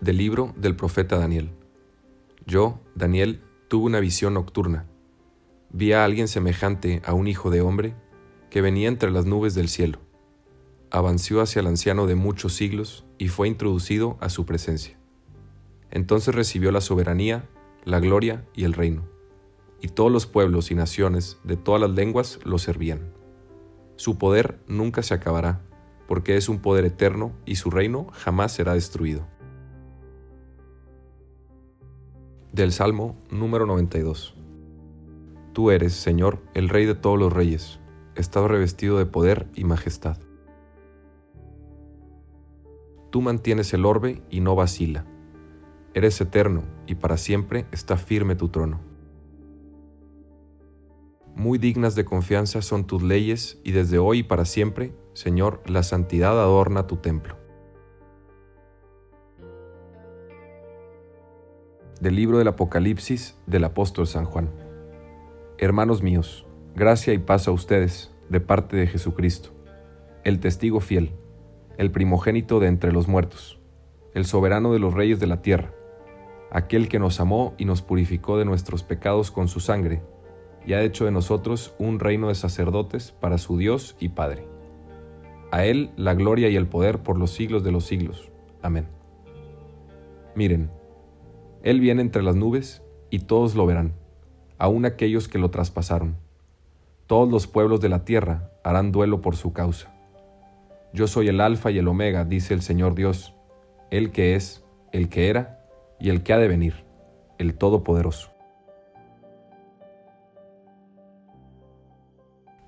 Del libro del profeta Daniel. Yo, Daniel, tuve una visión nocturna. Vi a alguien semejante a un hijo de hombre que venía entre las nubes del cielo. Avanció hacia el anciano de muchos siglos y fue introducido a su presencia. Entonces recibió la soberanía, la gloria y el reino, y todos los pueblos y naciones de todas las lenguas lo servían. Su poder nunca se acabará, porque es un poder eterno y su reino jamás será destruido. Del Salmo número 92. Tú eres, Señor, el Rey de todos los reyes, estás revestido de poder y majestad. Tú mantienes el orbe y no vacila. Eres eterno y para siempre está firme tu trono. Muy dignas de confianza son tus leyes y desde hoy y para siempre, Señor, la santidad adorna tu templo. Del libro del Apocalipsis del apóstol San Juan. Hermanos míos, gracia y paz a ustedes de parte de Jesucristo, el testigo fiel, el primogénito de entre los muertos, el soberano de los reyes de la tierra, aquel que nos amó y nos purificó de nuestros pecados con su sangre, y ha hecho de nosotros un reino de sacerdotes para su Dios y Padre. A Él la gloria y el poder por los siglos de los siglos. Amén. Miren, él viene entre las nubes y todos lo verán, aun aquellos que lo traspasaron. Todos los pueblos de la tierra harán duelo por su causa. Yo soy el Alfa y el Omega, dice el Señor Dios, el que es, el que era y el que ha de venir, el Todopoderoso.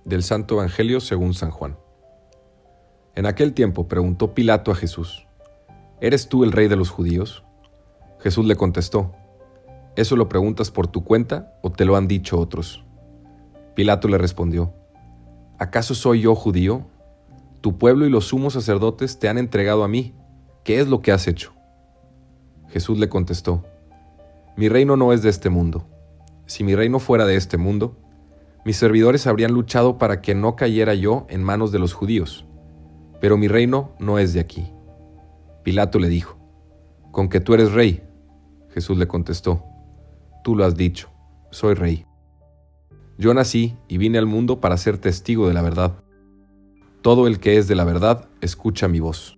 Del Santo Evangelio según San Juan. En aquel tiempo preguntó Pilato a Jesús, ¿Eres tú el rey de los judíos? Jesús le contestó, ¿eso lo preguntas por tu cuenta o te lo han dicho otros? Pilato le respondió, ¿acaso soy yo judío? Tu pueblo y los sumos sacerdotes te han entregado a mí. ¿Qué es lo que has hecho? Jesús le contestó, Mi reino no es de este mundo. Si mi reino fuera de este mundo, mis servidores habrían luchado para que no cayera yo en manos de los judíos, pero mi reino no es de aquí. Pilato le dijo, Con que tú eres rey, Jesús le contestó, Tú lo has dicho, soy rey. Yo nací y vine al mundo para ser testigo de la verdad. Todo el que es de la verdad escucha mi voz.